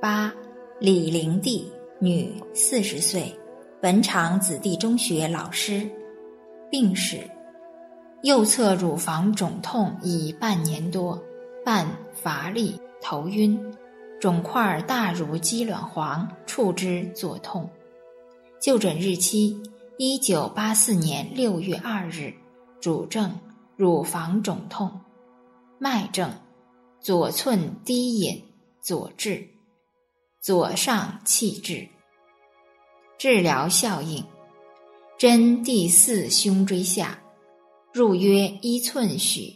八，李玲娣，女，四十岁，本场子弟中学老师，病史：右侧乳房肿痛已半年多，伴乏力、头晕，肿块大如鸡卵黄，触之作痛。就诊日期：一九八四年六月二日，主症乳房肿痛，脉症左寸低引，左至。左上气滞。治疗效应：针第四胸椎下，入约一寸许，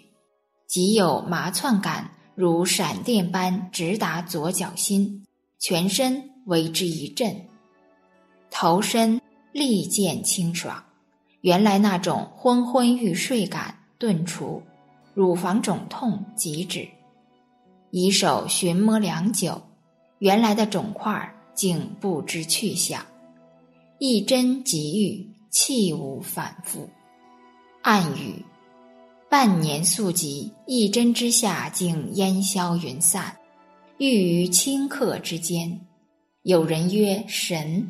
即有麻窜感，如闪电般直达左脚心，全身为之一震，头身立见清爽，原来那种昏昏欲睡感顿除，乳房肿痛即止。以手寻摸良久。原来的肿块竟不知去向，一针即愈，气无反复。暗语：半年宿疾，一针之下竟烟消云散，愈于顷刻之间。有人曰：神，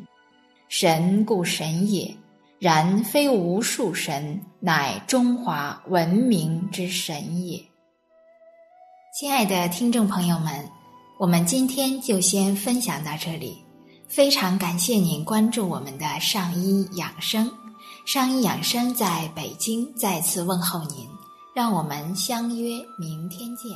神故神也，然非无数神，乃中华文明之神也。亲爱的听众朋友们。我们今天就先分享到这里，非常感谢您关注我们的上医养生。上医养生在北京再次问候您，让我们相约明天见。